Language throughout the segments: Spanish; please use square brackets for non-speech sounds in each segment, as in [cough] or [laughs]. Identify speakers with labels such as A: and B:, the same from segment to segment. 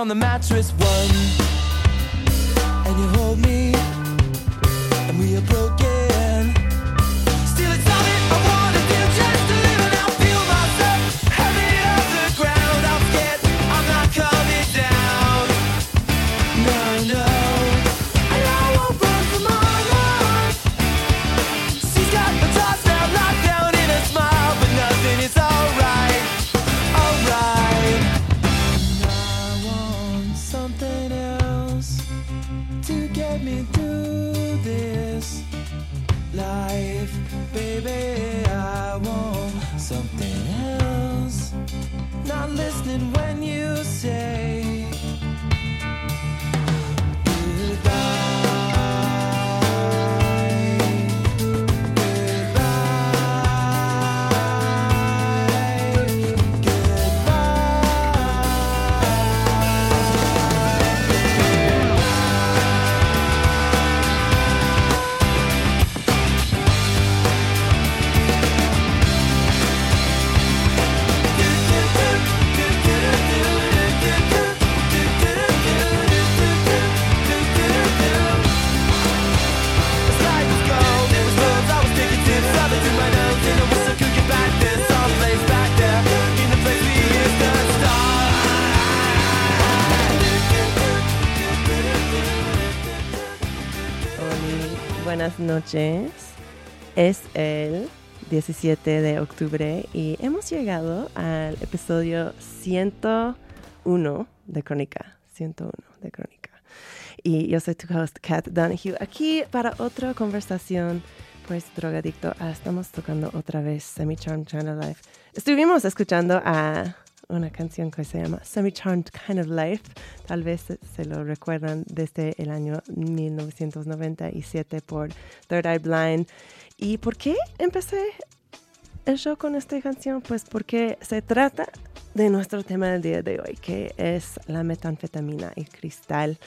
A: on the mattress one.
B: noches. Es el 17 de octubre y hemos llegado al episodio 101 de Crónica. 101 de Crónica. Y yo soy tu host, Kat Donahue, aquí para otra conversación. Pues, drogadicto, ah, estamos tocando otra vez Semi Charm Channel Life. Estuvimos escuchando a una canción que se llama Semi Charmed Kind of Life. Tal vez se lo recuerdan desde el año 1997 por Third Eye Blind. ¿Y por qué empecé el show con esta canción? Pues porque se trata de nuestro tema del día de hoy, que es la metanfetamina y cristal.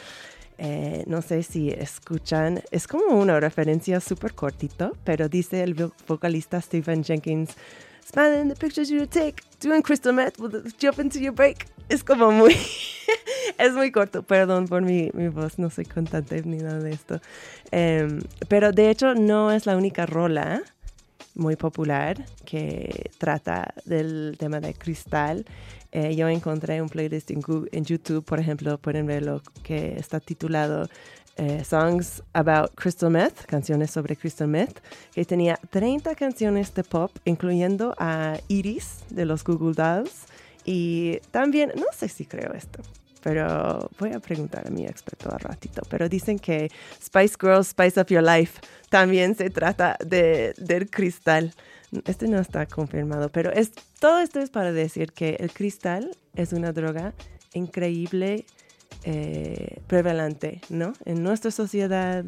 B: Eh, no sé si escuchan, es como una referencia súper cortito, pero dice el vocalista Stephen Jenkins smiling the pictures you take, doing crystal meth will jump into your break. Es como muy, [laughs] es muy corto, perdón por mi, mi, voz, no soy cantante ni nada de esto. Em, pero de hecho no es la única rola muy popular que trata del tema de cristal. Eh, yo encontré un playlist en, en YouTube, por ejemplo, pueden verlo, que está titulado eh, Songs About Crystal Meth, canciones sobre Crystal Meth, que tenía 30 canciones de pop, incluyendo a Iris de los Google Dolls. Y también, no sé si creo esto, pero voy a preguntar a mi experto al ratito. Pero dicen que Spice Girls, Spice Up Your Life también se trata de, del cristal. Este no está confirmado, pero es, todo esto es para decir que el cristal es una droga increíble eh, prevalente, ¿no? En nuestra sociedad,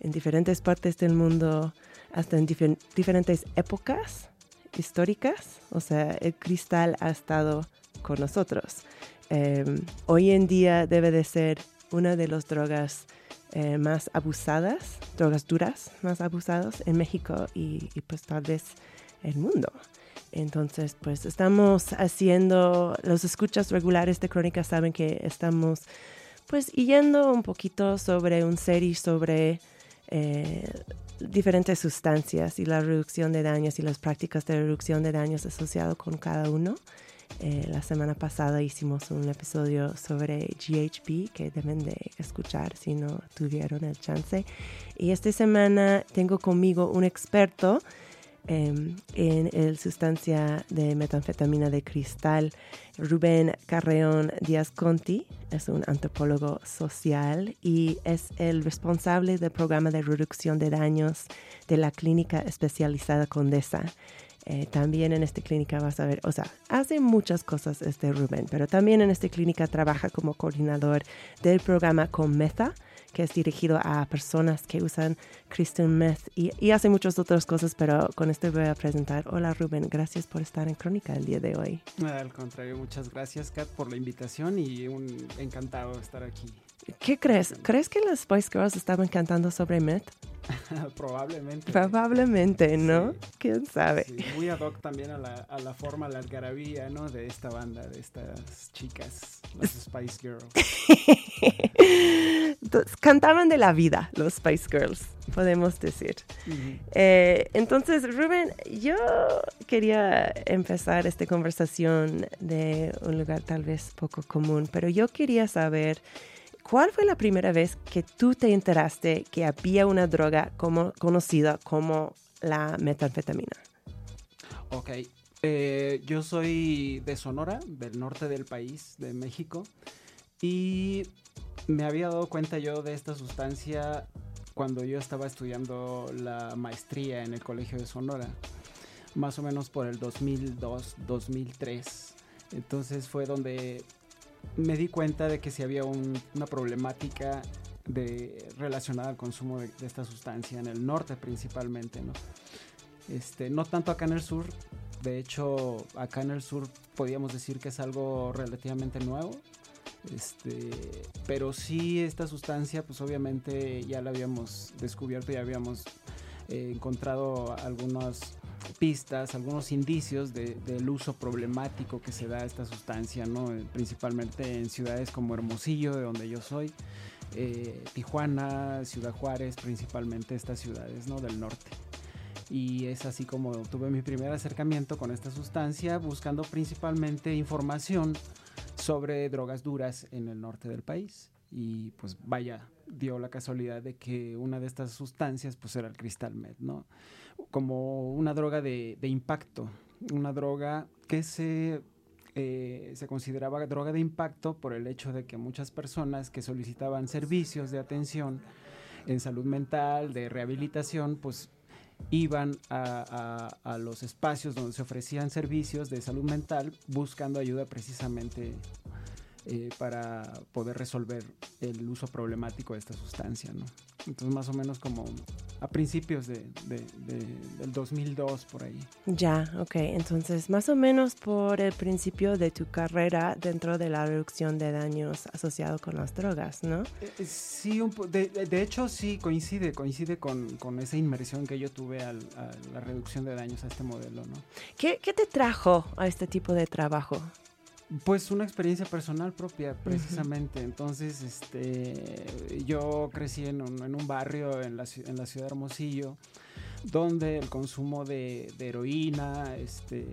B: en diferentes partes del mundo, hasta en diferentes épocas históricas. O sea, el cristal ha estado con nosotros. Em, hoy en día debe de ser una de las drogas eh, más abusadas, drogas duras más abusadas en México y, y pues tal vez el mundo. Entonces, pues estamos haciendo, los escuchas regulares de Crónica saben que estamos pues yendo un poquito sobre un serie sobre eh, diferentes sustancias y la reducción de daños y las prácticas de reducción de daños asociados con cada uno. Eh, la semana pasada hicimos un episodio sobre GHB que deben de escuchar si no tuvieron el chance. Y esta semana tengo conmigo un experto Em, en el sustancia de metanfetamina de cristal. Rubén Carreón Díaz Conti es un antropólogo social y es el responsable del programa de reducción de daños de la clínica especializada Condesa. Eh, también en esta clínica vas a ver, o sea, hace muchas cosas este Rubén, pero también en esta clínica trabaja como coordinador del programa Cometa, que es dirigido a personas que usan crystal meth y, hace muchas otras cosas, pero con esto voy a presentar. Hola Rubén, gracias por estar en Crónica el día de hoy.
C: Al contrario, muchas gracias Kat por la invitación y un encantado de estar aquí.
B: ¿Qué crees? ¿Crees que las Spice Girls estaban cantando sobre meth? [laughs]
C: Probablemente.
B: Probablemente, ¿no? ¿Quién sabe?
C: muy ad hoc también a la, a la forma, la algarabía, ¿no? De esta banda, de estas chicas, las Spice Girls. [laughs]
B: cantaban de la vida, los Spice Girls, podemos decir. Eh, entonces, Rubén, yo quería empezar esta conversación de un lugar tal vez poco común, pero yo quería saber ¿Cuál fue la primera vez que tú te enteraste que había una droga como, conocida como la metanfetamina?
C: Ok, eh, yo soy de Sonora, del norte del país, de México, y me había dado cuenta yo de esta sustancia cuando yo estaba estudiando la maestría en el Colegio de Sonora, más o menos por el 2002-2003. Entonces fue donde me di cuenta de que si había una problemática de, relacionada al consumo de, esta sustancia en el norte principalmente, ¿no? Este, no tanto acá en el sur, de hecho acá en el sur podríamos decir que es algo relativamente nuevo, este, pero sí esta sustancia pues obviamente ya la habíamos descubierto, ya habíamos eh, encontrado algunos pistas, algunos indicios del uso problemático que se da a esta sustancia, ¿no? Principalmente en ciudades como Hermosillo, de donde yo soy, eh, Tijuana, Ciudad Juárez, principalmente estas ciudades ¿no? del norte. Y es así como tuve mi primer acercamiento con esta sustancia, buscando principalmente información sobre drogas duras en el norte del país. Y pues vaya, dio la casualidad de que una de estas sustancias pues era el cristal med, ¿no? Como una droga de, impacto, una droga que se, eh, se consideraba droga de impacto por el hecho de que muchas personas que solicitaban servicios de atención en salud mental, de rehabilitación, pues iban a, a, los espacios donde se ofrecían servicios de salud mental buscando ayuda precisamente eh, para poder resolver el uso problemático de esta sustancia, ¿no? Entonces más o menos como a principios de, del 2002 por ahí.
B: Ya, ok. Entonces más o menos por el principio de tu carrera dentro de la reducción de daños asociados con las drogas, ¿no?
C: Eh, sí, de, de, hecho sí coincide, coincide con, con, esa inmersión que yo tuve a la reducción de daños a este modelo, ¿no?
B: ¿Qué, ¿Qué te trajo a este tipo de trabajo?
C: Pues una experiencia personal propia, precisamente. Entonces, este, yo crecí en un, barrio en la, en la ciudad de Hermosillo, donde el consumo de, heroína, este,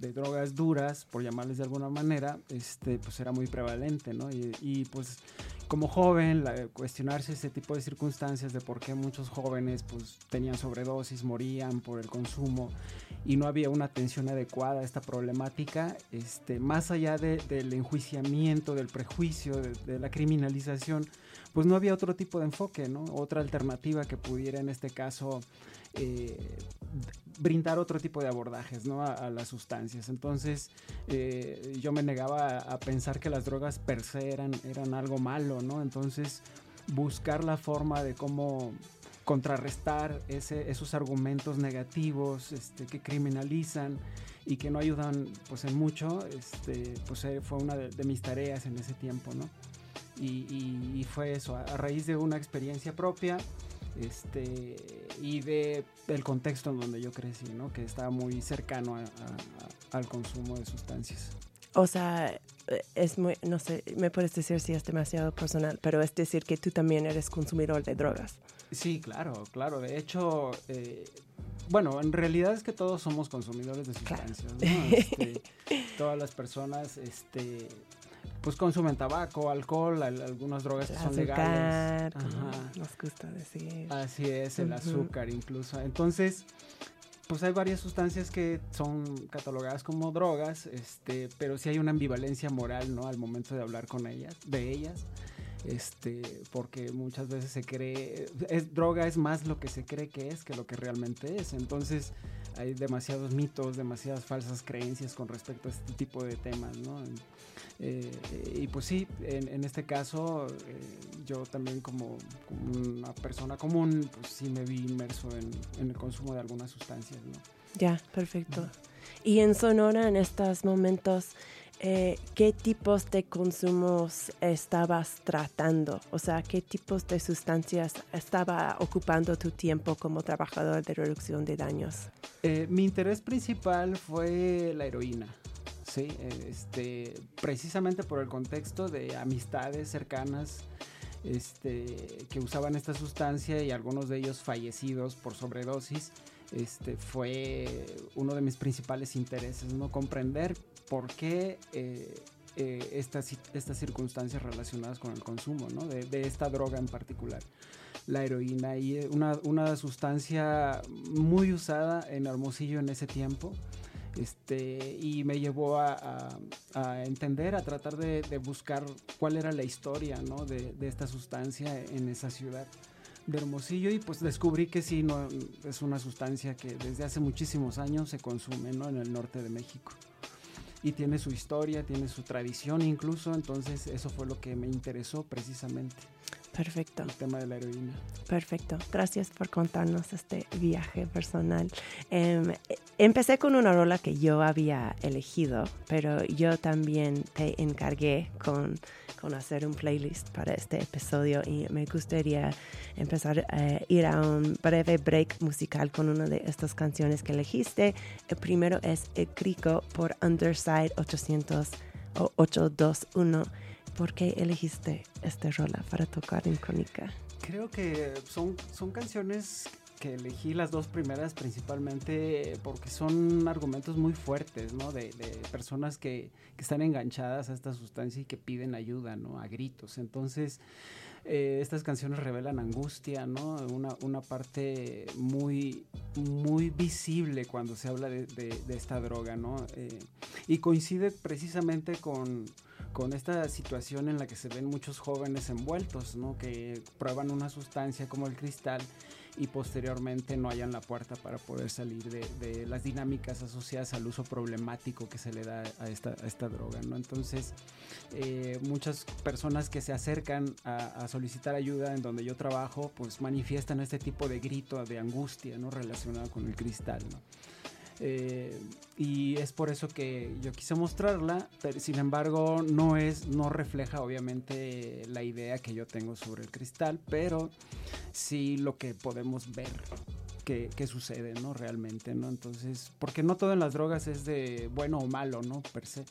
C: de drogas duras, por llamarles de alguna manera, este, pues era muy prevalente, ¿no? Y, pues como joven, cuestionarse ese tipo de circunstancias de por qué muchos jóvenes pues tenían sobredosis, morían por el consumo y no había una atención adecuada a esta problemática, este, más allá del enjuiciamiento, del prejuicio, de, la criminalización, pues no había otro tipo de enfoque, ¿no? Otra alternativa que pudiera en este caso eh, brindar otro tipo de abordajes ¿no? a, las sustancias. Entonces eh, yo me negaba a, pensar que las drogas per se eran, eran algo malo, Entonces buscar la forma de cómo contrarrestar esos argumentos negativos este, que criminalizan y que no ayudan pues en mucho, este, pues eh, fue una de, mis tareas en ese tiempo. Y, fue eso, a, raíz de una experiencia propia este, y de, del contexto en donde yo crecí. Que estaba muy cercano al consumo de sustancias.
B: O sea, es muy, no sé, me puedes decir si es demasiado personal, pero es decir que tú también eres consumidor de drogas.
C: Sí, claro, claro. De hecho, eh, bueno, en realidad es que todos somos consumidores de sustancias, ¿no? Este, todas las personas, este, pues consumen tabaco, alcohol, algunas drogas que son legales.
B: Nos gusta decir.
C: Así es, el azúcar incluso. Entonces, pues hay varias sustancias que son catalogadas como drogas, este, pero sí hay una ambivalencia moral, ¿no? Al momento de hablar con ellas, de ellas, este, porque muchas veces se cree, es droga es más lo que se cree que es que lo que realmente es. Entonces hay demasiados mitos, demasiadas falsas creencias con respecto a este tipo de temas, ¿no? Eh, y pues sí, en, este caso, eh, yo también como, una persona común, pues sí me vi inmerso en, el consumo de algunas sustancias, ¿no?
B: Ya, perfecto. Y en Sonora, en estos momentos, eh, ¿qué tipos de consumos estabas tratando? O sea, ¿qué tipos de sustancias estaba ocupando tu tiempo como trabajador de reducción de daños?
C: mi interés principal fue la heroína. Sí, este, precisamente por el contexto de amistades cercanas este, que usaban esta sustancia y algunos de ellos fallecidos por sobredosis, este, fue uno de mis principales intereses, ¿no? Comprender por qué eh, eh, estas, estas circunstancias relacionadas con el consumo, ¿no? de, de, esta droga en particular, la heroína, y una, una sustancia muy usada en Hermosillo en ese tiempo este, y me llevó a, entender, a tratar de, buscar cuál era la historia ¿no? de, esta sustancia en esa ciudad de Hermosillo y pues descubrí que sí, no, es una sustancia que desde hace muchísimos años se consume ¿no? en el norte de México. Y tiene su historia, tiene su tradición incluso, entonces eso fue lo que me interesó precisamente.
B: Perfecto.
C: El tema de la heroína.
B: Perfecto. Gracias por contarnos este viaje personal. Em, empecé con una rola que yo había elegido, pero yo también te encargué con, con hacer un playlist para este episodio y me gustaría empezar a ir a un breve break musical con una de estas canciones que elegiste. El primero es El Crico por Underside 800 o 821 ¿Por qué elegiste esta rola para tocar en Crónica?
C: Creo que son, son canciones que elegí las dos primeras principalmente porque son argumentos muy fuertes, ¿no? De, personas que, que, están enganchadas a esta sustancia y que piden ayuda, ¿no? A gritos. Entonces, eh, estas canciones revelan angustia, ¿no? Una, una, parte muy, muy visible cuando se habla de, de esta droga, ¿no? Eh, y coincide precisamente con con esta situación en la que se ven muchos jóvenes envueltos, ¿no? Que prueban una sustancia como el cristal y posteriormente no hayan la puerta para poder salir de, las dinámicas asociadas al uso problemático que se le da a esta, droga, ¿no? Entonces, eh, muchas personas que se acercan a, solicitar ayuda en donde yo trabajo, pues manifiestan este tipo de grito, de angustia, ¿no? Relacionado con el cristal. Eh, y es por eso que yo quise mostrarla, pero sin embargo no es, no refleja obviamente la idea que yo tengo sobre el cristal, pero sí lo que podemos ver que, sucede, ¿no? Realmente, ¿no? Entonces, porque no todo en las drogas es de bueno o malo, ¿no? Per se.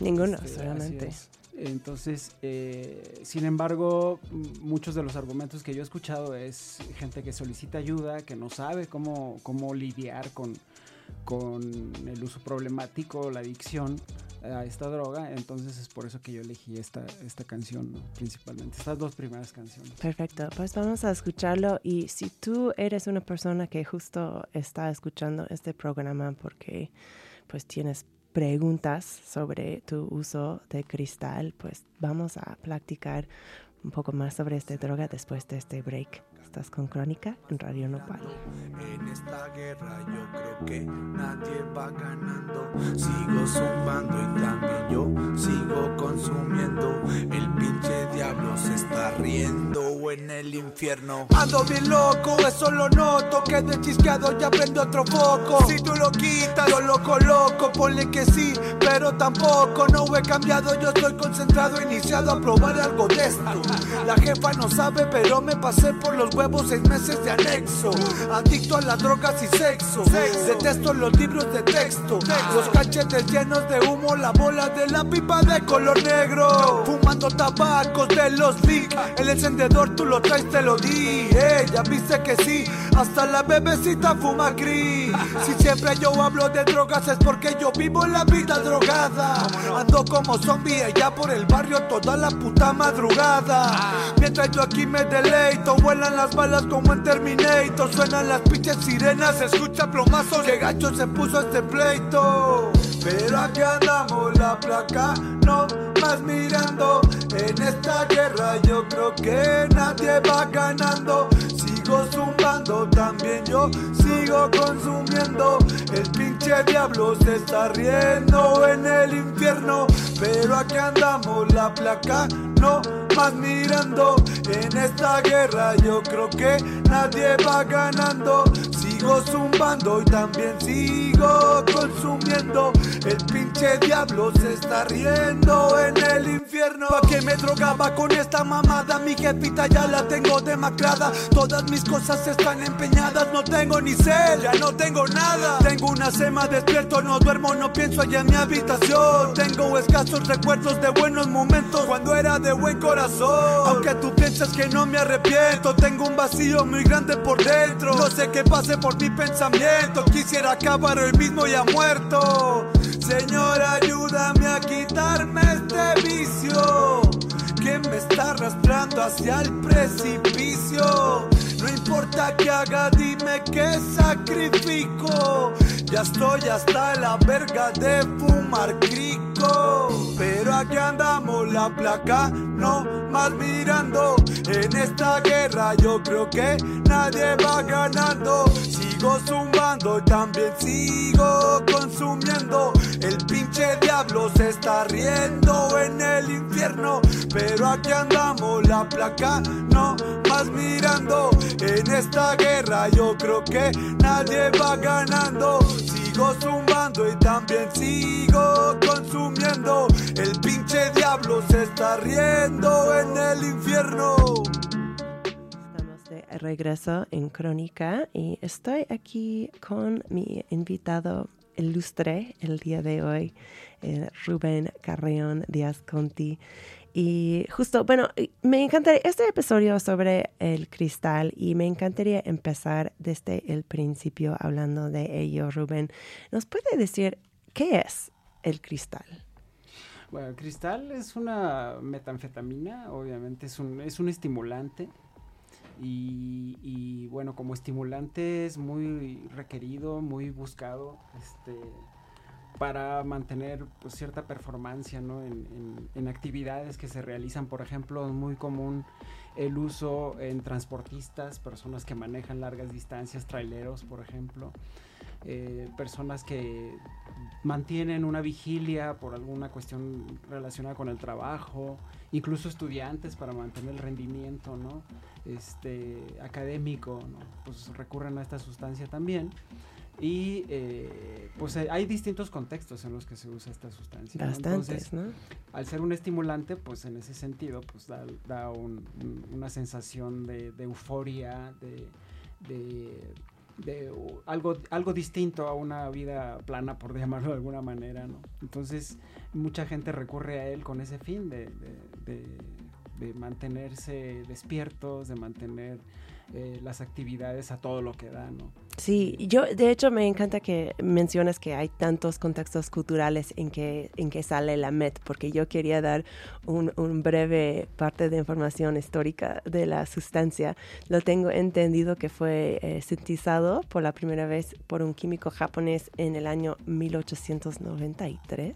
B: Ninguno, este, solamente.
C: Entonces, eh, sin embargo, muchos de los argumentos que yo he escuchado es gente que solicita ayuda, que no sabe cómo, cómo lidiar con, con el uso problemático, la adicción a esta droga. Entonces es por eso que yo elegí esta, esta canción, principalmente, estas dos primeras canciones.
B: Perfecto, pues vamos a escucharlo y si tú eres una persona que justo está escuchando este programa porque pues tienes preguntas sobre tu uso de cristal, pues vamos a platicar un poco más sobre esta droga después de este break. Estás con Crónica en Radio Nopal.
D: En esta guerra yo creo que nadie va ganando. Sigo zumbando y también yo sigo consumiendo. El pinche diablo se está riendo en el infierno. Ando bien loco, eso lo noto. Que de chisqueado ya prende otro foco. Si tú lo quitas, yo lo coloco. Ponle que sí, pero tampoco. No he cambiado, yo estoy concentrado, iniciado a probar algo de esto. La jefa no sabe, pero me pasé por los huevos seis meses de anexo. Adicto a las drogas y sexo. Detesto los libros de texto. Los cachetes llenos de humo, la bola de la pipa de color negro. Fumando tabacos de los Vic. El encendedor tú lo traes, te lo di. Ya viste que sí. Hasta la bebecita fuma gris. Si siempre yo hablo de drogas es porque yo vivo la vida drogada. Ando como zombie allá por el barrio toda la puta madrugada. Mientras yo aquí me deleito, vuelan las balas como en Terminator. Suenan las pinches sirenas, se escucha plomazo. Que gacho se puso este pleito. Pero aquí andamos la placa, no más mirando. En esta guerra yo creo que nadie va ganando. Sigo zumbando, también yo sigo consumiendo. El pinche diablo se está riendo en el infierno. Pero aquí andamos la placa, no más mirando. En esta guerra yo creo que nadie va ganando. Sigo zumbando y también sigo consumiendo. El pinche diablo se está riendo en el infierno. ¿Pa' qué me drogaba con esta mamada? Mi jefita ya la tengo demacrada. Mis cosas están empeñadas. No tengo ni sed, ya no tengo nada. Tengo una sema despierto, no duermo, no pienso allá en mi habitación. Tengo escasos recuerdos de buenos momentos cuando era de buen corazón. Aunque tú piensas que no me arrepiento, tengo un vacío muy grande por dentro. No sé qué pase por mi pensamiento. Quisiera acabar hoy mismo ya muerto. Señor, ayúdame a quitarme este vicio que me está arrastrando hacia el precipicio. No importa que haga, dime que sacrifico. Ya estoy hasta la verga de fumar crico. Pero aquí andamos la placa, no más mirando. En esta guerra yo creo que nadie va ganando. Sigo zumbando y también sigo consumiendo. El pinche diablo se está riendo en el infierno. Pero aquí andamos la placa, no más mirando. En esta guerra yo creo que nadie va ganando. Zumbando y también sigo consumiendo. El pinche diablo se está riendo en el infierno.
B: Estamos de regreso en Crónica y estoy aquí con mi invitado ilustre el día de hoy, eh, Rubén Carreón Díaz Conti. Y justo, bueno, me encantaría este episodio sobre el cristal y me encantaría empezar desde el principio hablando de ello, Rubén. ¿Nos puede decir qué es el cristal?
C: Bueno, el cristal es una metanfetamina, obviamente es un, es un estimulante. Y, y, bueno, como estimulante es muy requerido, muy buscado este, para mantener pues, cierta performance ¿no? en, actividades que se realizan. Por ejemplo, es muy común el uso en transportistas, personas que manejan largas distancias, traileros, por ejemplo. Eh, personas que mantienen una vigilia por alguna cuestión relacionada con el trabajo, incluso estudiantes para mantener el rendimiento ¿no? este, académico, pues recurren a esta sustancia también. Y eh, pues hay distintos contextos en los que se usa esta sustancia.
B: Bastantes,
C: ¿no? Entonces,
B: ¿no?
C: al ser un estimulante, pues en ese sentido, pues da, da un, un, una sensación de, de euforia, de, de de uh, algo, algo distinto a una vida plana, por [laughs] llamarlo de alguna manera, ¿no? Entonces, mucha gente recurre a él con ese fin de, de, de, de mantenerse despiertos, de mantener eh, las actividades a todo lo que da, ¿no?
B: Sí, yo de hecho me encanta que mencionas que hay tantos contextos culturales en que, en que sale la MET, porque yo quería dar un, un breve parte de información histórica de la sustancia. Lo tengo entendido que fue eh, sintetizado por la primera vez por un químico japonés en el año 1893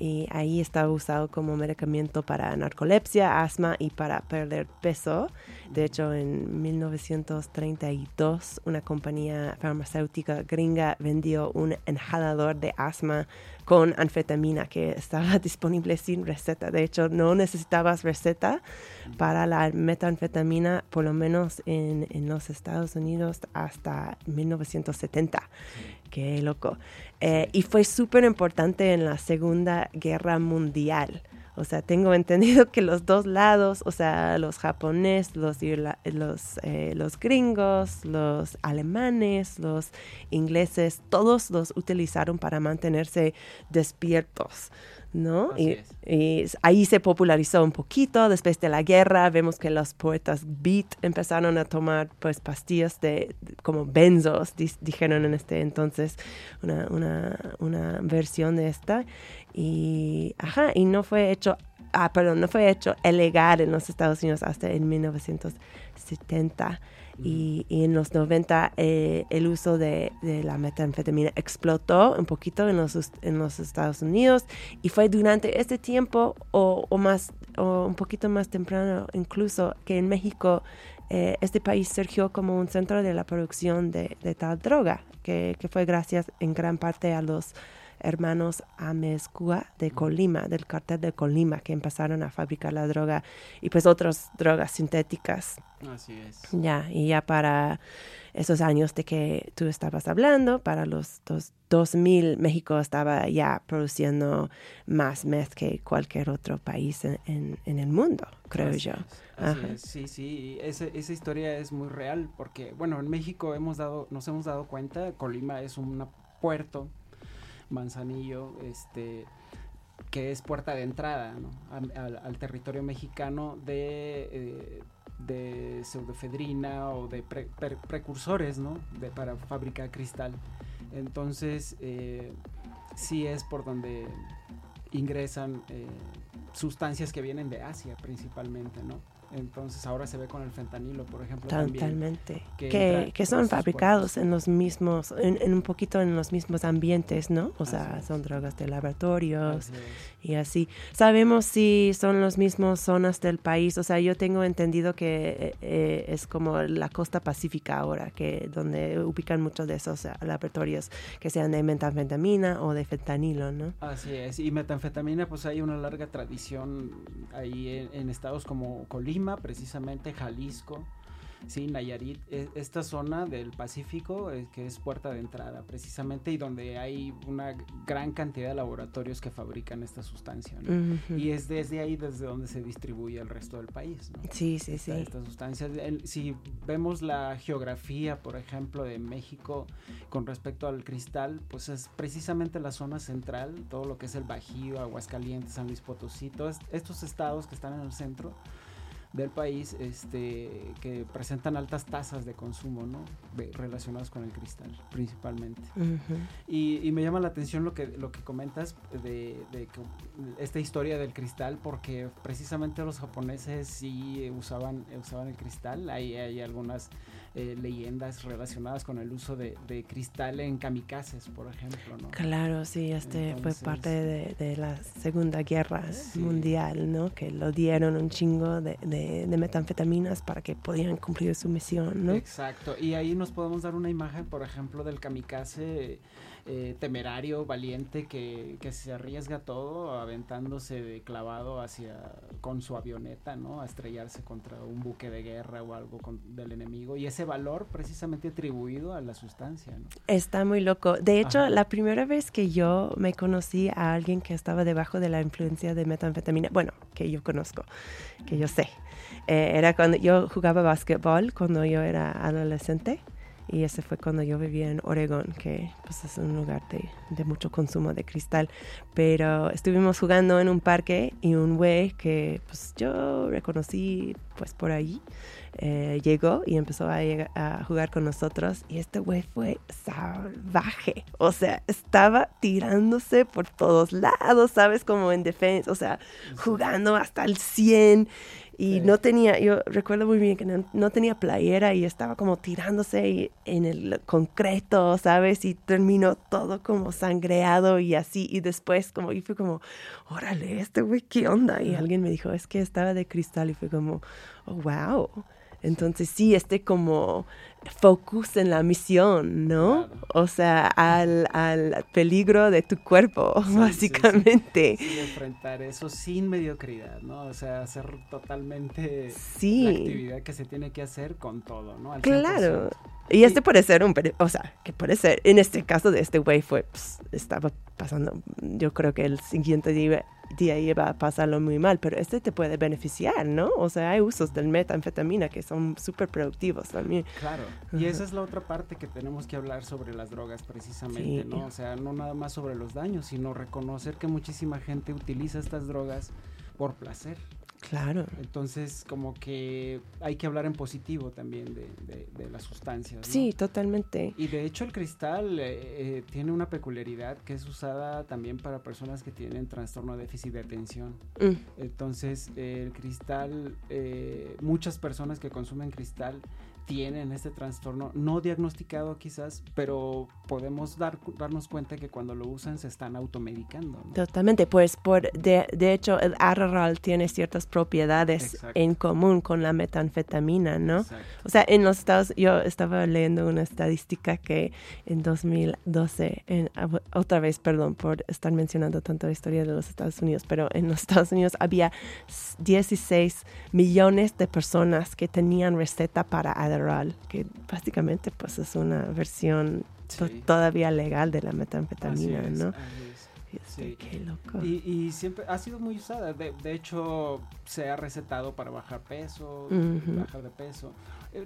B: y ahí estaba usado como medicamento para narcolepsia, asma y para perder peso. De hecho, en 1932 una compañía farmacéutica gringa vendió un inhalador de asma con anfetamina que estaba [laughs] disponible sin receta. De hecho, no necesitabas receta para la metanfetamina, por lo menos en, en los Estados Unidos hasta 1970. Qué loco. Eh, y fue súper importante en la Segunda Guerra Mundial. O sea, tengo [laughs] entendido que los dos lados, o sea, los japoneses, los, los, eh, los gringos, los alemanes, los ingleses, todos los utilizaron para mantenerse despiertos. ¿No? Y, y, ahí se popularizó un poquito. Después de la guerra, vemos que los poetas beat empezaron a tomar pues pastillas de, como benzos, dijeron en este entonces, una, una, una versión de esta. Y, ajá, y no fue hecho, ah, perdón, no fue hecho ilegal en los Estados Unidos hasta en 1970. Y, y, en los 90 eh, el uso de, la metanfetamina explotó un poquito en los, en los Estados Unidos y fue durante este tiempo o, más o un poquito más temprano incluso que en México eh, este país surgió como un centro de la producción de, tal droga que, fue gracias en gran parte a los hermanos Amezcua de Colima, del cartel de Colima, que empezaron a fabricar la droga y pues otras drogas sintéticas.
C: Así es.
B: Ya, y ya para esos años de que tú estabas hablando, para los dos, 2000, México estaba ya produciendo más meth que cualquier otro país en, en, en el mundo, creo
C: Así
B: yo.
C: Es. Sí, sí, ese, esa historia es muy real porque, bueno, en México hemos dado, nos hemos dado cuenta, Colima es un puerto Manzanillo, este, que es puerta de entrada al, territorio mexicano de, eh, o de pre, pre, precursores ¿no? de, para fabricar cristal. Entonces, eh, sí es por donde ingresan eh, sustancias que vienen de Asia principalmente, ¿no? Entonces ahora se ve con el fentanilo, por ejemplo.
B: Totalmente.
C: También,
B: que, que, que, son fabricados en los mismos, en, en, un poquito en los mismos ambientes, ¿no? O sea, son drogas de laboratorios
C: así
B: y así. Sabemos si son las mismas zonas del país. O sea, yo tengo entendido que eh, es como la costa pacífica ahora, que donde ubican muchos de esos laboratorios que sean de metanfetamina o de fentanilo, ¿no?
C: Así es. Y metanfetamina, pues hay una larga tradición ahí en, en estados como Colima precisamente Jalisco, sí, Nayarit, esta zona del Pacífico eh, que es puerta de entrada precisamente y donde hay una gran cantidad de laboratorios que fabrican esta sustancia, ¿no? uh -huh. Y es desde ahí desde donde se distribuye el resto del país, ¿no?
B: Sí, sí,
C: esta,
B: sí.
C: Estas sustancias, si vemos la geografía, por ejemplo, de México con respecto al cristal, pues es precisamente la zona central, todo lo que es el Bajío, Aguascalientes, San Luis Potosí, todos estos estados que están en el centro, del país este, que presentan altas tasas de consumo, ¿no? De, relacionados con el cristal, principalmente.
B: Uh -huh.
C: y, y, me llama la atención lo que, lo que comentas de, de, esta historia del cristal, porque precisamente los japoneses sí usaban, usaban el cristal. Hay, hay algunas eh, leyendas relacionadas con el uso de, de, cristal en kamikazes, por ejemplo, ¿no?
B: Claro, sí, este Entonces, fue parte de, de, la Segunda Guerra sí. Mundial, ¿no? Que lo dieron un chingo de, de, metanfetaminas para que pudieran cumplir su misión, ¿no?
C: Exacto, y ahí nos podemos dar una imagen, por ejemplo, del kamikaze eh, temerario, valiente, que, que, se arriesga todo aventándose de clavado hacia con su avioneta, ¿no? A estrellarse contra un buque de guerra o algo con, del enemigo. Y ese valor precisamente atribuido a la sustancia, ¿no?
B: Está muy loco. De hecho, Ajá. la primera vez que yo me conocí a alguien que estaba debajo de la influencia de metanfetamina, bueno, que yo conozco, que yo sé, eh, era cuando yo jugaba básquetbol cuando yo era adolescente Y ese fue cuando yo vivía en Oregón, que pues es un lugar de, de mucho consumo de cristal. Pero estuvimos jugando en un parque y un güey que pues yo reconocí pues por ahí eh, llegó y empezó a, jugar con nosotros y este güey fue salvaje, o sea, estaba tirándose por todos lados, ¿sabes? Como en defensa, o sea, jugando hasta el 100 y
C: Sí.
B: no tenía, yo recuerdo muy bien que no, no tenía playera y estaba como tirándose y- en el concreto, ¿sabes? Y terminó todo como sangreado y así y después como, y fue como, órale, este güey, ¿qué onda? Y alguien me dijo, es que estaba de cristal y fue como, oh, wow. Entonces sí, este como focus en la misión, ¿no?
C: Claro.
B: O sea, al, al peligro de tu cuerpo,
C: Sí, sí, sí.
B: básicamente.
C: Sí, enfrentar eso sin mediocridad, ¿no? O sea, hacer totalmente la actividad que se tiene que hacer con todo, ¿no? Al
B: Claro.
C: 100%.
B: Y este puede ser un, o sea, que puede ser, en este caso de este güey fue, pues, estaba pasando, yo creo que el siguiente día, día iba a pasarlo muy mal, pero este te puede beneficiar, ¿no? O sea, hay usos del metanfetamina que son súper productivos también.
C: Claro, y esa es la otra parte que tenemos que hablar sobre las drogas precisamente,
B: Sí.
C: ¿no? O sea, no nada más sobre los daños, sino reconocer que muchísima gente utiliza estas drogas por placer.
B: Claro.
C: Entonces, como que hay que hablar en positivo también de, de- de las sustancias. ¿no?
B: Sí, totalmente.
C: Y de hecho el cristal eh, eh, tiene una peculiaridad que es usada también para personas que tienen trastorno de déficit de atención.
B: Mm,
C: Entonces eh, el cristal, eh, muchas personas que consumen cristal tienen este trastorno no diagnosticado quizás, pero podemos dar, darnos cuenta que cuando lo usan se están automedicando. ¿no?
B: Totalmente, pues por de, de hecho el Adderall tiene ciertas propiedades
C: Exacto.
B: en común con la metanfetamina, ¿no?
C: Exacto.
B: O sea, en los Estados, yo estaba leyendo una estadística que en 2012, en, ah, otra vez, perdón por estar mencionando tanto la historia de los Estados Unidos, pero en los Estados Unidos había s- 16 millones de personas que tenían receta para Adderall, que básicamente pues es una versión to- todavía legal de la metanfetamina,
C: es,
B: ¿no? Este,
C: Sí.
B: Qué loco.
C: Y, y siempre ha sido muy usada. De, de hecho, se ha recetado para bajar peso, bajar de peso.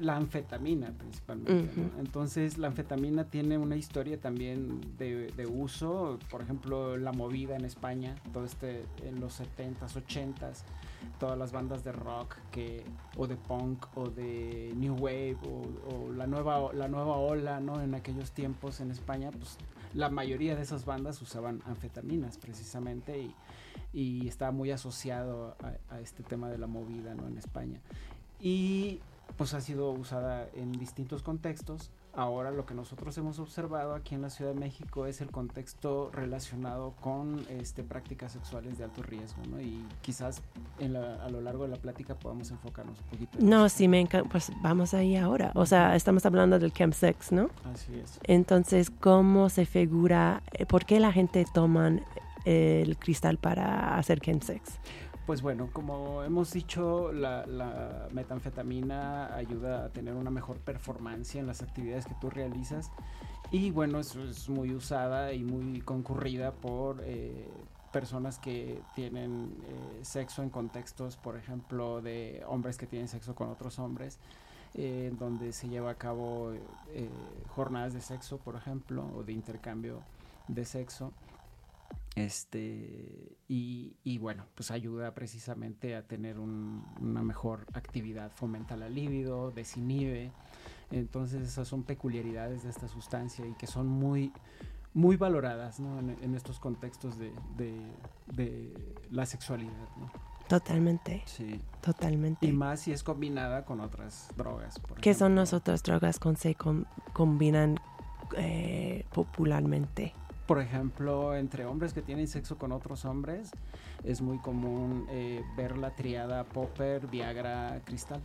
C: La anfetamina principalmente. Entonces, la anfetamina tiene una historia también de, de uso. Por ejemplo, la movida en España, todo este en los 70s, 80s, todas las bandas de rock que o de punk o de new wave o, o la nueva la nueva ola, ¿no? En aquellos tiempos en España, pues la mayoría de esas bandas usaban anfetaminas precisamente y, y estaba muy asociado a, a este tema de la movida ¿no? en España. Y pues ha sido usada en distintos contextos. Ahora lo que nosotros hemos observado aquí en la Ciudad de México es el contexto relacionado con este, prácticas sexuales de alto riesgo, ¿no? Y quizás en la- a lo largo de la plática podamos enfocarnos un poquito. en
B: No,
C: eso.
B: sí, me encanta. Pues vamos ahí ahora. O sea, estamos hablando del chemsex, ¿no?
C: Así es.
B: Entonces, ¿cómo se figura? eh, ¿Por qué la gente toma el cristal para hacer chemsex?
C: Pues bueno, como hemos dicho, la, metanfetamina ayuda a tener una mejor performance en las actividades que tú realizas. Y bueno, eso es muy usada y muy concurrida por eh, personas que tienen eh, sexo en contextos, por ejemplo, de hombres que tienen sexo con otros hombres, eh, donde se lleva a cabo eh, jornadas de sexo, por ejemplo, o de intercambio de sexo. Este, y, y bueno, pues ayuda precisamente a tener un- una mejor actividad, fomenta la libido, desinhibe. Entonces esas son peculiaridades de esta sustancia y que son muy, muy valoradas ¿no? en, en estos contextos de, de- de la sexualidad. ¿no?
B: Totalmente,
C: Sí.
B: totalmente.
C: Y más si es combinada con otras drogas.
B: ¿Qué son las otras drogas con se com- combinan eh, popularmente?
C: Por ejemplo, entre hombres que tienen sexo con otros hombres, es muy común eh, ver la triada Popper, Viagra, Cristal.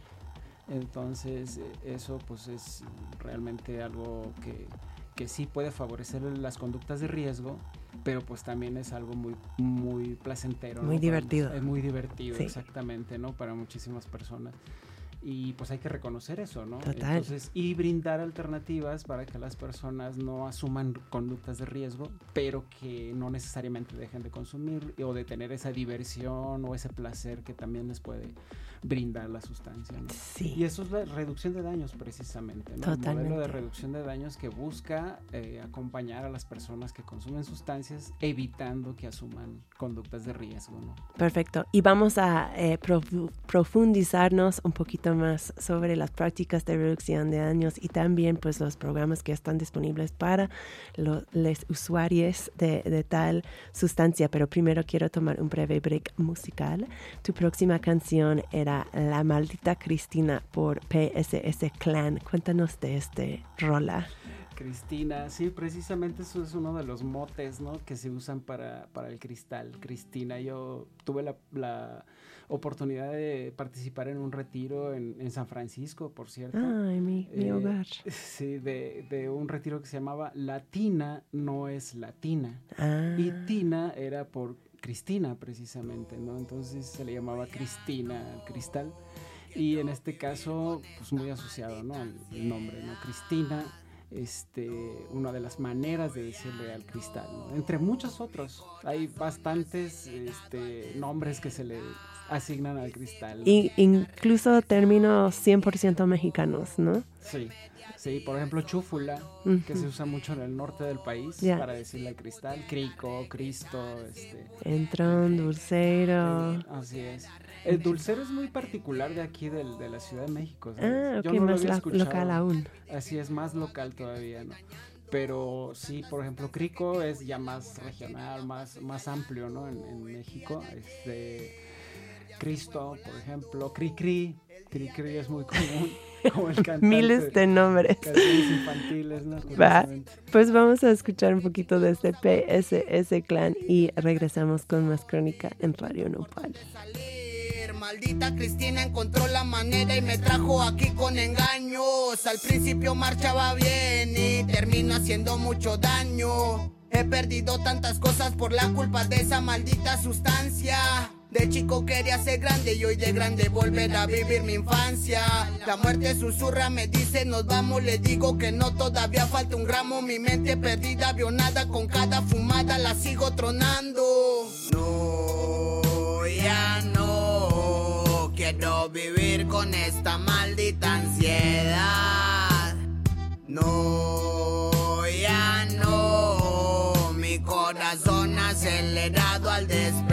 C: Entonces, eh, eso pues es realmente algo que, que sí puede favorecer las conductas de riesgo, pero pues también es algo muy, muy placentero.
B: Muy divertido.
C: Es muy divertido,
B: Sí.
C: exactamente, ¿no? Para muchísimas personas. Y pues hay que reconocer eso, ¿no?
B: Total.
C: Entonces, y brindar alternativas para que las personas no asuman conductas de riesgo, pero que no necesariamente dejen de consumir o de tener esa diversión o ese placer que también les puede brindar la sustancia, ¿no?
B: Sí.
C: Y eso es la reducción de daños precisamente, ¿no? El modelo
B: Totalmente.
C: de reducción de daños que busca eh, acompañar a las personas que consumen sustancias evitando que asuman conductas de riesgo, ¿no?
B: Perfecto. Y vamos a eh, profu- profundizarnos un poquito más sobre las prácticas de reducción de daños y también pues los programas que están disponibles para lo- los usuarios de, de tal sustancia. Pero primero quiero tomar un breve break musical. Tu próxima canción era La maldita Cristina por PSS Clan. Cuéntanos de este rola.
C: Cristina, sí, precisamente eso es uno de los motes, ¿no? Que se usan para, para el cristal. Cristina, yo tuve la, la oportunidad de participar en un retiro en, en San Francisco, por cierto.
B: Ay, mi, mi
C: Eh,
B: hogar. [laughs]
C: Sí, de, de un retiro que se llamaba Latina no es latina.
B: Ah,
C: Y Tina era por Cristina, precisamente, ¿no? Entonces se le llamaba Cristina al cristal. Y en este caso, pues muy asociado, ¿no? Al el nombre, ¿no? Cristina, este, una de las maneras de decirle al cristal, ¿no? Entre muchos otros. Hay bastantes este, nombres que se le asignan al cristal.
B: y- incluso términos 100% mexicanos, ¿no?
C: Sí, sí, por ejemplo, chúfula, que se usa mucho en el norte del país
B: Ya.
C: para decirle al cristal, crico, cristo, este...
B: Entrón, dulcero.
C: Eh, Así es. El dulcero es muy particular de aquí del- de la Ciudad de México. ¿sabes?
B: Ah,
C: Yo
B: ok,
C: no lo
B: más
C: escuchado.
B: local aún.
C: Así es, más local todavía, ¿no? Pero sí, por ejemplo, crico es ya más regional, más, más amplio, ¿no? En, en México. Este, Cristo, por ejemplo, cri cri. Cri cri es muy común. [laughs] Como el [laughs] cantante.
B: Miles de nombres.
C: Infantiles, ¿no? [laughs]
B: Va. Pues vamos a escuchar un poquito de este PSS Clan y regresamos con más crónica en Radio Nopal.
E: salir. Maldita Cristina encontró la manera y me trajo aquí con engaños. Al principio marchaba bien y termina haciendo mucho daño. He perdido tantas cosas por la culpa de esa maldita sustancia. De chico quería ser grande y hoy de grande volver a vivir mi infancia. La muerte susurra, me dice nos vamos, le digo que no, todavía falta un gramo. Mi mente perdida vio nada, con cada fumada la sigo tronando. No, ya no quiero vivir con esta maldita ansiedad. No, ya no, mi corazón acelerado al despertar.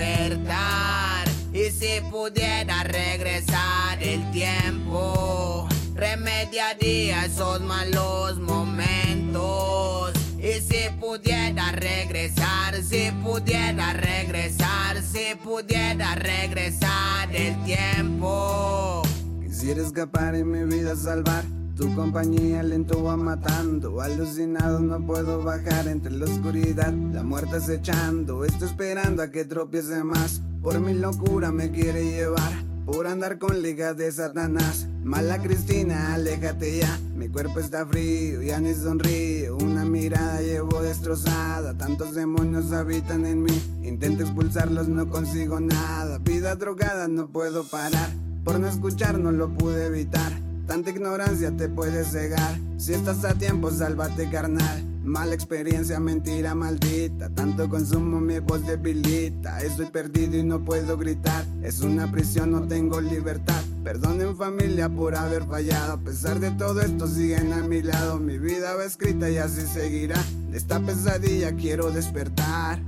E: Si pudiera regresar el tiempo, remediaría esos malos momentos. Y si pudiera regresar, si pudiera regresar, si pudiera regresar el tiempo.
F: Quisiera escapar y mi vida salvar. Tu compañía lento va matando. Alucinado no puedo bajar entre la oscuridad. La muerte acechando. Estoy esperando a que tropiece más. Por mi locura me quiere llevar. Por andar con ligas de Satanás. Mala Cristina, aléjate ya. Mi cuerpo está frío, ya ni sonrío. Una mirada llevo destrozada. Tantos demonios habitan en mí. Intento expulsarlos, no consigo nada. Vida drogada, no puedo parar. Por no escuchar no lo pude evitar. Tanta ignorancia te puede cegar. Si estás a tiempo, sálvate carnal. Mala experiencia, mentira maldita. Tanto consumo mi voz debilita. Estoy perdido y no puedo gritar. Es una prisión, no tengo libertad. Perdonen familia por haber fallado. A pesar de todo esto, siguen a mi lado. Mi vida va escrita y así seguirá. De esta pesadilla quiero despertar.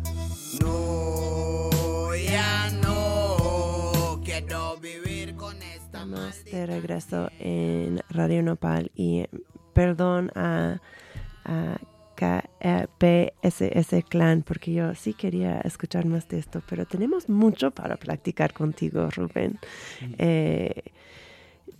B: Estamos de regreso en Radio Nopal y perdón a, a K- eh, PSS Clan porque yo sí quería escuchar más de esto, pero tenemos mucho para practicar contigo, Rubén. Eh,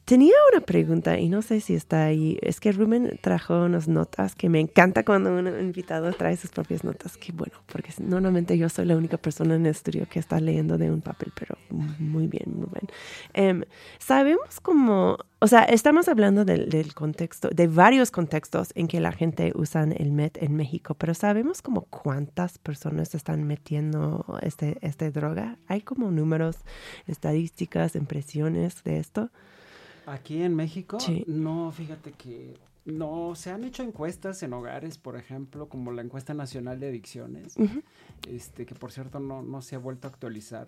B: tenía una pregunta y no sé si está ahí. Es que Rubén trajo unas notas que me encanta cuando un invitado trae sus propias notas. Qué bueno, porque normalmente yo soy la única persona en el estudio que está leyendo de un papel, pero muy bien, Rubén. Em, sabemos cómo, o sea, estamos hablando del, del contexto, de varios contextos en que la gente usa el MET en México, pero sabemos como cuántas personas están metiendo este, este droga. Hay como números, estadísticas, impresiones de esto.
C: Aquí en México,
B: Sí.
C: no, fíjate que no se han hecho encuestas en hogares, por ejemplo, como la encuesta nacional de adicciones, este que por cierto no, no se ha vuelto a actualizar.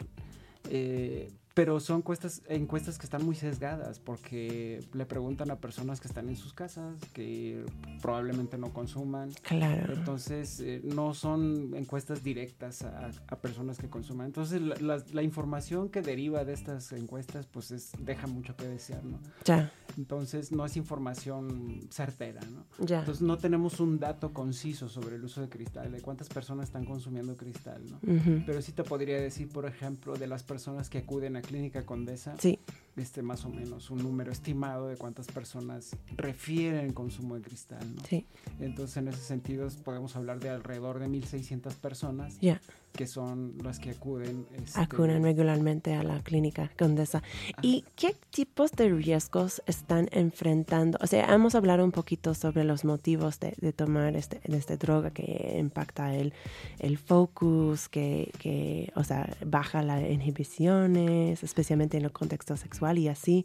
C: Eh, pero son encuestas, encuestas que están muy sesgadas porque le preguntan a personas que están en sus casas, que probablemente no consuman.
B: Claro.
C: Entonces, eh, no son encuestas directas a, a personas que consuman. Entonces, la, la- la información que deriva de estas encuestas, pues es, deja mucho que desear, ¿no?
B: Ya,
C: Entonces, no es información certera, ¿no?
B: ya.
C: Entonces, no tenemos un dato conciso sobre el uso de cristal, de cuántas personas están consumiendo cristal, ¿no?
B: Ujú.
C: Pero sí te podría decir, por ejemplo, de las personas que acuden a Clínica Condesa,
B: Sí,
C: este más o menos un número estimado de cuántas personas refieren consumo de cristal, ¿no?
B: sí,
C: Entonces, en ese sentido, podemos hablar de alrededor de 1.600 personas
B: ya.
C: Que son las que acuden. este,
B: Acuden regularmente a la clínica Condesa. ¿Y qué tipos de riesgos están enfrentando? O sea, hemos hablado un poquito sobre los motivos de, de tomar este, de esta droga que impacta el, el focus, que, que, o sea, baja las inhibiciones, especialmente en el contexto sexual y así.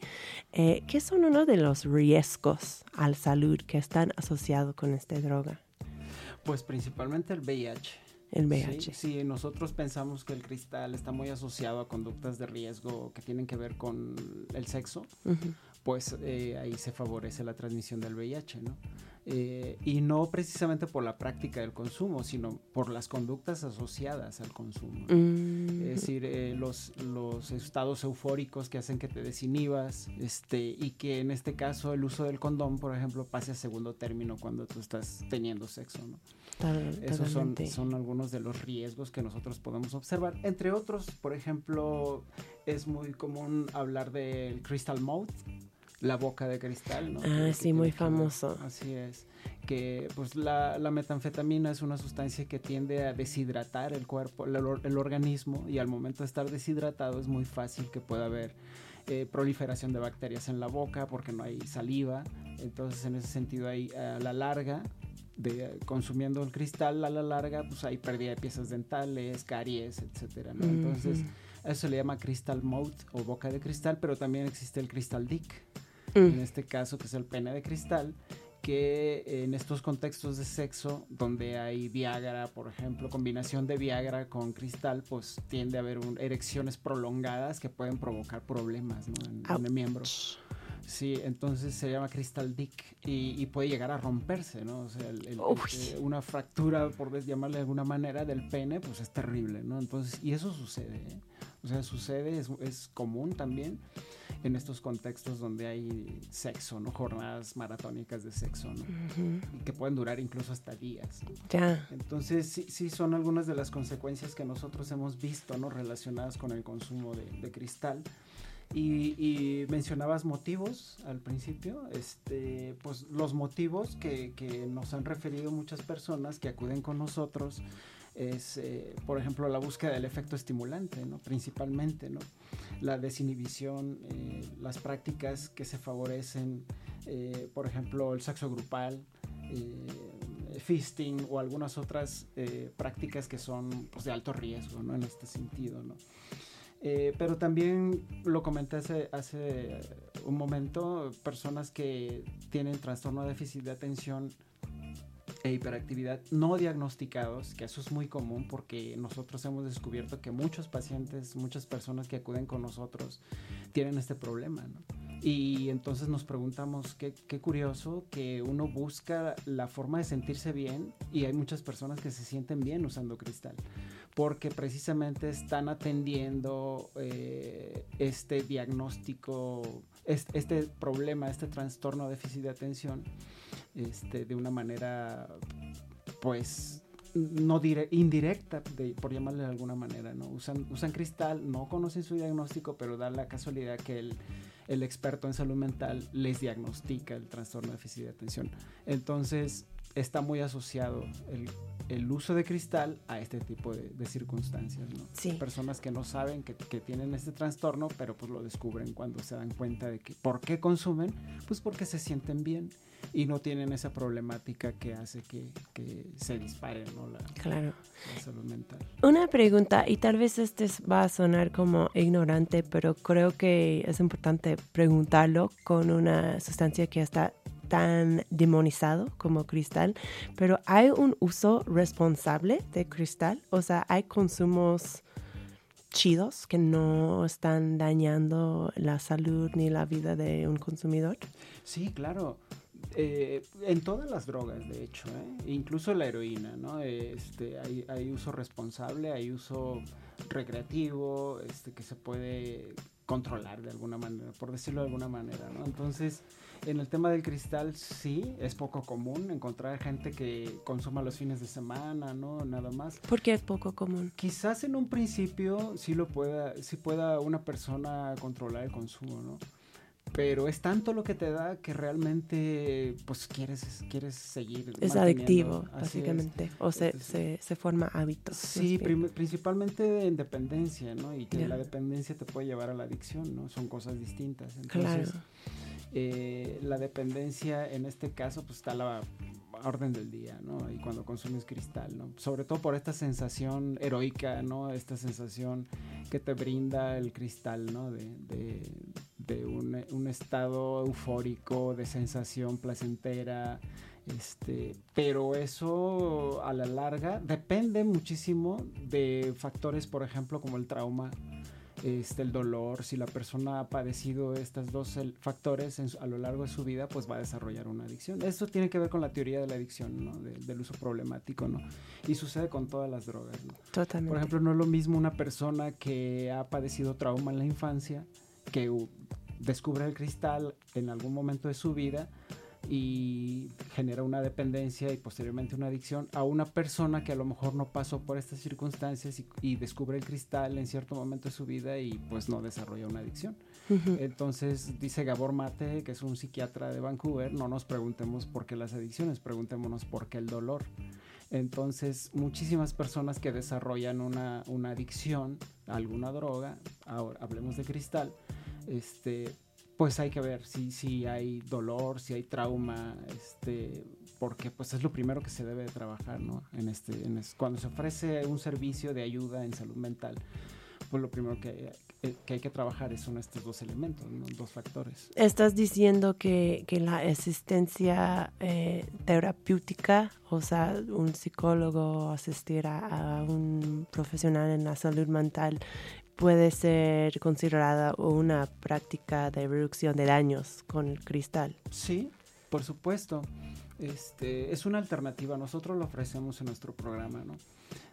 B: Eh, ¿Qué son uno de los riesgos a la salud que están asociados con esta droga,
C: Pues principalmente el VIH.
B: El
C: Sí,
B: VIH?
C: Sí, nosotros pensamos que el cristal está muy asociado a conductas de riesgo que tienen que ver con el sexo,
B: Ujú.
C: pues eh, ahí se favorece la transmisión del VIH, ¿no? Eh, y no precisamente por la práctica del consumo, sino por las conductas asociadas al consumo.
B: Mm,
C: Es decir, eh, los, los estados eufóricos que hacen que te desinhibas este, y que en este caso el uso del condón, por ejemplo, pase a segundo término cuando tú estás teniendo sexo. ¿no?
B: Tal-
C: Esos son, algunos de los riesgos que nosotros podemos observar. Entre otros, por ejemplo, es muy común hablar del crystal mouth, la boca de cristal. ¿no?
B: Ah,
C: Que-
B: sí, muy famoso.
C: Así es. Que pues la, la metanfetamina es una sustancia que tiende a deshidratar el cuerpo, el organismo, y al momento de estar deshidratado es muy fácil que pueda haber eh, proliferación de bacterias en la boca porque no hay saliva. Entonces, en ese sentido, ahí a la larga, de, consumiendo el cristal a la larga, pues hay pérdida de piezas dentales, caries, etcétera, ¿no? Entonces,
B: Ujú.
C: a eso se le llama crystal mouth o boca de cristal, pero también existe el crystal dick
B: Mm.
C: en este caso que es el pene de cristal, que en estos contextos de sexo, donde hay Viagra, por ejemplo, combinación de Viagra con cristal, pues tiende a haber un- erecciones prolongadas que pueden provocar problemas ¿no? en, en el miembro. Sí, entonces se llama crystal dick y, y puede llegar a romperse, ¿no? O sea, el- este, una fractura, por llamarle de alguna manera, del pene, pues es terrible, ¿no? Entonces, y eso sucede, ¿eh? O sea, sucede, es, es común también en estos contextos donde hay sexo, ¿no? Jornadas maratónicas de sexo, ¿no? Y que pueden durar incluso hasta días. ¿no?
B: Ya.
C: Entonces, sí, sí son algunas de las consecuencias que nosotros hemos visto, ¿no? Relacionadas con el consumo de, de cristal. Y, mencionabas motivos al principio, este, pues los motivos que, nos han referido muchas personas que acuden con nosotros es, eh, por ejemplo, la búsqueda del efecto estimulante, ¿no? Principalmente, ¿no? La desinhibición, eh, las prácticas que se favorecen, eh, por ejemplo, el sexo grupal, fisting o algunas otras prácticas que son pues, de alto riesgo, ¿no? En este sentido, ¿no? Eh, pero también lo comenté hace, hace un momento, personas que tienen trastorno de déficit de atención e hiperactividad no diagnosticados, que eso es muy común porque nosotros hemos descubierto que muchos pacientes, muchas personas que acuden con nosotros tienen este problema, ¿no? Y entonces nos preguntamos, qué, qué curioso que uno busca la forma de sentirse bien y hay muchas personas que se sienten bien usando cristal, porque precisamente están atendiendo eh, este diagnóstico, este, problema, este trastorno de déficit de atención, este, de una manera, pues, no dire- indirecta, por llamarle de alguna manera, ¿no? Usan, usan cristal, no conocen su diagnóstico, pero da la casualidad que el, el experto en salud mental les diagnostica el trastorno de déficit de atención. Entonces, está muy asociado el, el uso de cristal a este tipo de, de circunstancias, ¿no?
B: Sí.
C: Personas que no saben que, que tienen este trastorno, pero pues lo descubren cuando se dan cuenta de que por qué consumen, pues porque se sienten bien y no tienen esa problemática que hace que, que se dispare ¿no? la,
B: Claro.
C: la salud mental.
B: Una pregunta, y tal vez este es- va a sonar como ignorante, pero creo que es importante preguntarlo con una sustancia que está tan demonizado como cristal, pero ¿hay un uso responsable de cristal? O sea, ¿hay consumos chidos que no están dañando la salud ni la vida de un consumidor?
C: Sí, claro. Eh, en todas las drogas, de hecho, ¿eh? incluso la heroína, ¿no? Este, hay, hay uso responsable, hay uso recreativo, este, que se puede controlar de alguna manera, por decirlo de alguna manera, ¿no? Entonces, en el tema del cristal, sí, es poco común encontrar gente que consuma los fines de semana, ¿no? Nada más.
B: Porque es poco común.
C: Quizás en un principio sí lo pueda, sí pueda una persona controlar el consumo, ¿no? Pero es tanto lo que te da que realmente pues quieres, quieres seguir.
B: Es adictivo,
C: es.
B: básicamente. O se,
C: Entonces,
B: se, se forma hábitos.
C: Sí, principalmente en dependencia, ¿no? Y que la dependencia te puede llevar a la adicción, ¿no? Son cosas distintas.
B: Claro.
C: Eh, la dependencia en este caso pues está a la orden del día, ¿no? Y cuando consumes cristal, ¿no? Sobre todo por esta sensación heroica, ¿no? Esta sensación que te brinda el cristal, ¿no? De, de- de un, un estado eufórico, de sensación placentera, este, pero eso a la larga depende muchísimo de factores, por ejemplo, como el trauma, este, el dolor. Si la persona ha padecido estos dos factores en a lo largo de su vida, pues va a desarrollar una adicción. Esto tiene que ver con la teoría de la adicción, ¿no? De- del uso problemático, ¿no? Y sucede con todas las drogas, ¿no?
B: Totalmente.
C: Por ejemplo, no es lo mismo una persona que ha padecido trauma en la infancia, que descubre el cristal en algún momento de su vida y genera una dependencia y posteriormente una adicción a una persona que a lo mejor no pasó por estas circunstancias y, y descubre el cristal en cierto momento de su vida y pues no desarrolla una adicción. Entonces dice Gabor Mate, que es un psiquiatra de Vancouver, no nos preguntemos por qué las adicciones, preguntémonos por qué el dolor. Entonces, muchísimas personas que desarrollan una, una adicción a alguna droga, ahora hablemos de cristal, este, pues hay que ver si, si hay dolor, si hay trauma, este, porque pues es lo primero que se debe de trabajar, ¿no? En este, en es- cuando se ofrece un servicio de ayuda en salud mental, pues lo primero que, que- que hay que trabajar son estos dos elementos, ¿no? dos factores.
B: Estás diciendo que, que la asistencia eh, terapéutica, o sea, un psicólogo asistir a, a un profesional en la salud mental, puede ser considerada una práctica de reducción de daños con el cristal.
C: Sí, por supuesto. Este, es una alternativa, nosotros lo ofrecemos en nuestro programa, ¿no?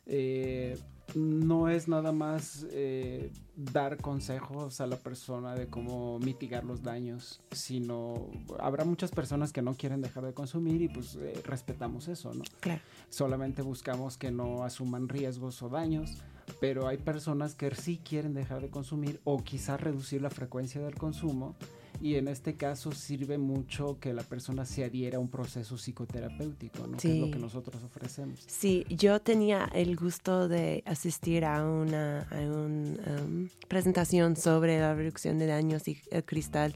C: Eh, no es nada más eh, dar consejos a la persona de cómo mitigar los daños, sino habrá muchas personas que no quieren dejar de consumir y pues eh, respetamos eso, ¿no?
B: Claro.
C: Solamente buscamos que no asuman riesgos o daños, pero hay personas que sí quieren dejar de consumir o quizás reducir la frecuencia del consumo y en este caso sirve mucho que la persona se adhiera a un proceso psicoterapéutico, ¿no? Que es lo
B: Sí.
C: que nosotros ofrecemos.
B: Sí, yo tenía el gusto de asistir a una a un, um, presentación sobre la reducción de daños y el cristal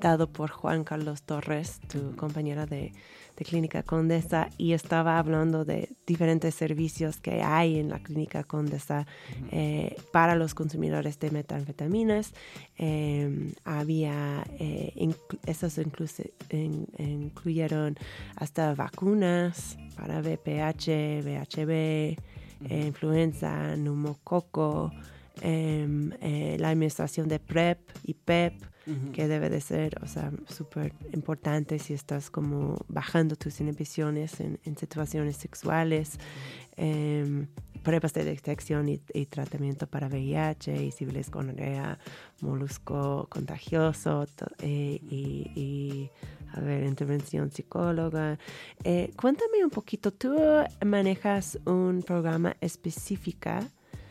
B: dado por Juan Carlos Torres, tu compañera de, de Clínica Condesa, y estaba hablando de diferentes servicios que hay en la Clínica Condesa eh, para los consumidores de metanfetaminas. Eh, había, eh, inclu- esos in- incluyeron hasta vacunas para VPH, VHB, eh, influenza, neumococo, em, eh, la administración de PrEP y PEP, Que debe de ser, o sea, súper importante si estás como bajando tus inhibiciones en, en situaciones sexuales, em, pruebas de detección y, y tratamiento para VIH y sífilis, gonorrea, molusco contagioso to- eh, y, y, a ver, intervención psicóloga. Eh, cuéntame un poquito, tú manejas un programa específica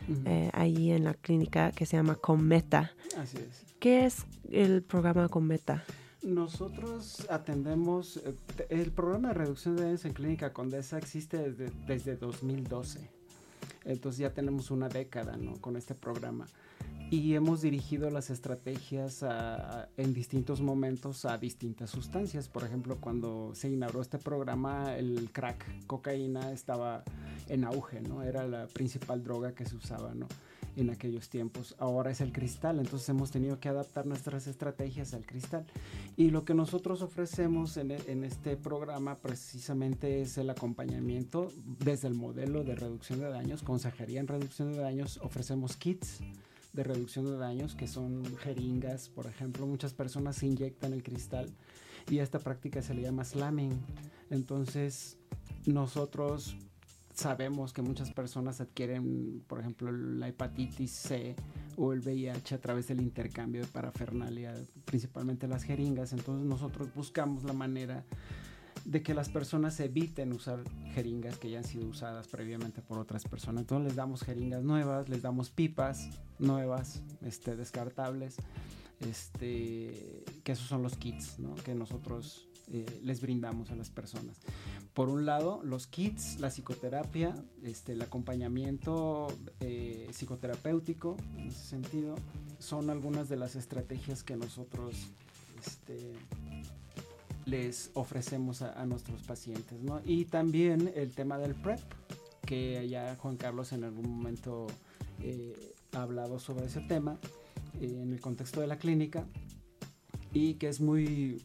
C: Ujú.
B: eh, ahí en la clínica que se llama Cometa.
C: Así es.
B: ¿Qué es el programa Cometa?
C: Nosotros atendemos, eh, el programa de reducción de daños en Clínica Condesa existe desde, desde 2012. Entonces ya tenemos una década ¿no? con este programa. Y hemos dirigido las estrategias a- a- en distintos momentos a distintas sustancias. Por ejemplo, cuando se inauguró este programa, el crack, cocaína, estaba en auge, ¿no? Era la principal droga que se usaba, ¿no? En aquellos tiempos. Ahora es el cristal, entonces hemos tenido que adaptar nuestras estrategias al cristal. Y lo que nosotros ofrecemos en, e- en este programa precisamente es el acompañamiento desde el modelo de reducción de daños, consejería en reducción de daños, ofrecemos kits de reducción de daños que son jeringas, por ejemplo, muchas personas inyectan el cristal y a esta práctica se le llama slamming. Entonces, nosotros sabemos que muchas personas adquieren, por ejemplo, la hepatitis C o el VIH a través del intercambio de parafernalia, principalmente las jeringas. Entonces nosotros buscamos la manera de que las personas eviten usar jeringas que ya han sido usadas previamente por otras personas. Entonces les damos jeringas nuevas, les damos pipas nuevas, este, descartables, este, que esos son los kits ¿no? que nosotros eh, les brindamos a las personas. Por un lado, los kits, la psicoterapia, este, el acompañamiento eh, psicoterapéutico, en ese sentido, son algunas de las estrategias que nosotros este, les ofrecemos a, a nuestros pacientes. ¿no? Y también el tema del PrEP, que ya Juan Carlos en algún momento eh, ha hablado sobre ese tema eh, en el contexto de la clínica y que es muy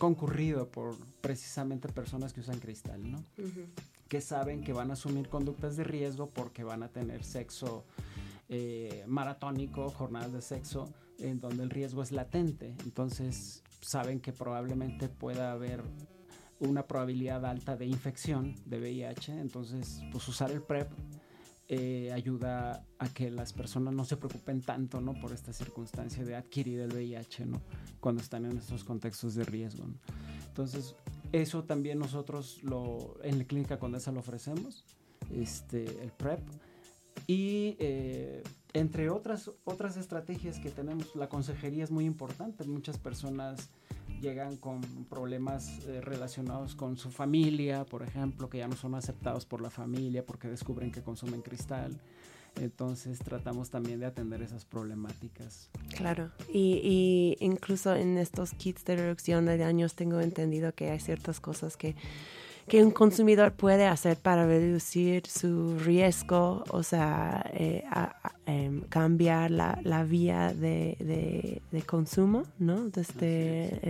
C: concurrido por precisamente personas que usan cristal, ¿no? que saben que van a asumir conductas de riesgo porque van a tener sexo eh, maratónico, jornadas de sexo, en donde el riesgo es latente. Entonces saben que probablemente pueda haber una probabilidad alta de infección de VIH. Entonces, pues usar el PrEP eh, ayuda a que las personas no se preocupen tanto, ¿no? Por esta circunstancia de adquirir el VIH, ¿no? Cuando están en estos contextos de riesgo, ¿no? Entonces, eso también nosotros lo, en la clínica Condesa lo ofrecemos, este, el PrEP. Y eh, entre otras, otras estrategias que tenemos, la consejería es muy importante. Muchas personas llegan con problemas eh, relacionados con su familia, por ejemplo, que ya no son aceptados por la familia porque descubren que consumen cristal. Entonces tratamos también de atender esas problemáticas.
B: Claro, y, y incluso en estos kits de reducción de daños tengo entendido que hay ciertas cosas que, que un consumidor puede hacer para reducir su riesgo, o sea, eh, a- a- em, cambiar la, la vía de, de- de consumo, ¿no? Desde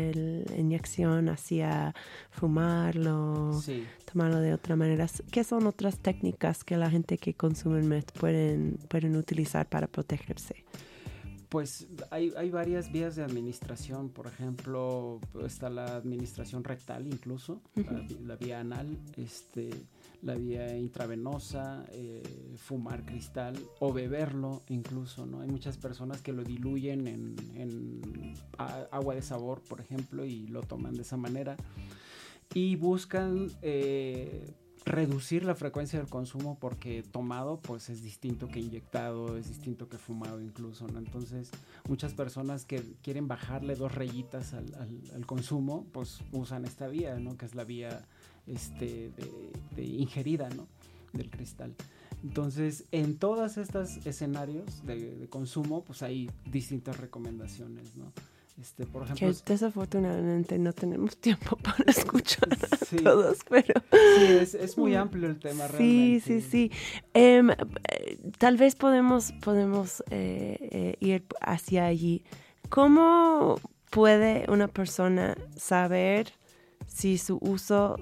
B: la inyección hacia fumarlo,
C: Sí.
B: tomarlo de otra manera. ¿Qué son otras técnicas que la gente que consume MET pueden, pueden utilizar para protegerse?
C: Pues hay, hay varias vías de administración, por ejemplo, está la administración rectal incluso, la, vía anal, este, la vía intravenosa, eh, fumar cristal o beberlo incluso, ¿no? Hay muchas personas que lo diluyen en, en a- agua de sabor, por ejemplo, y lo toman de esa manera. Y buscan eh, reducir la frecuencia del consumo porque tomado pues es distinto que inyectado, es distinto que fumado incluso, ¿no? Entonces muchas personas que quieren bajarle dos rayitas al, consumo pues usan esta vía, ¿no? Que es la vía este, de, de ingerida, ¿no? Del cristal. Entonces, en todos estos escenarios de, de consumo, pues hay distintas recomendaciones, ¿no? Este, por ejemplo,
B: Que desafortunadamente no tenemos tiempo [laughs] para escuchar a
C: Sí.
B: todos, pero
C: sí, es, es muy amplio el tema
B: sí,
C: realmente.
B: sí, sí. Em, eh, tal vez podemos, podemos eh, eh, ir hacia allí. ¿Cómo puede una persona saber si su uso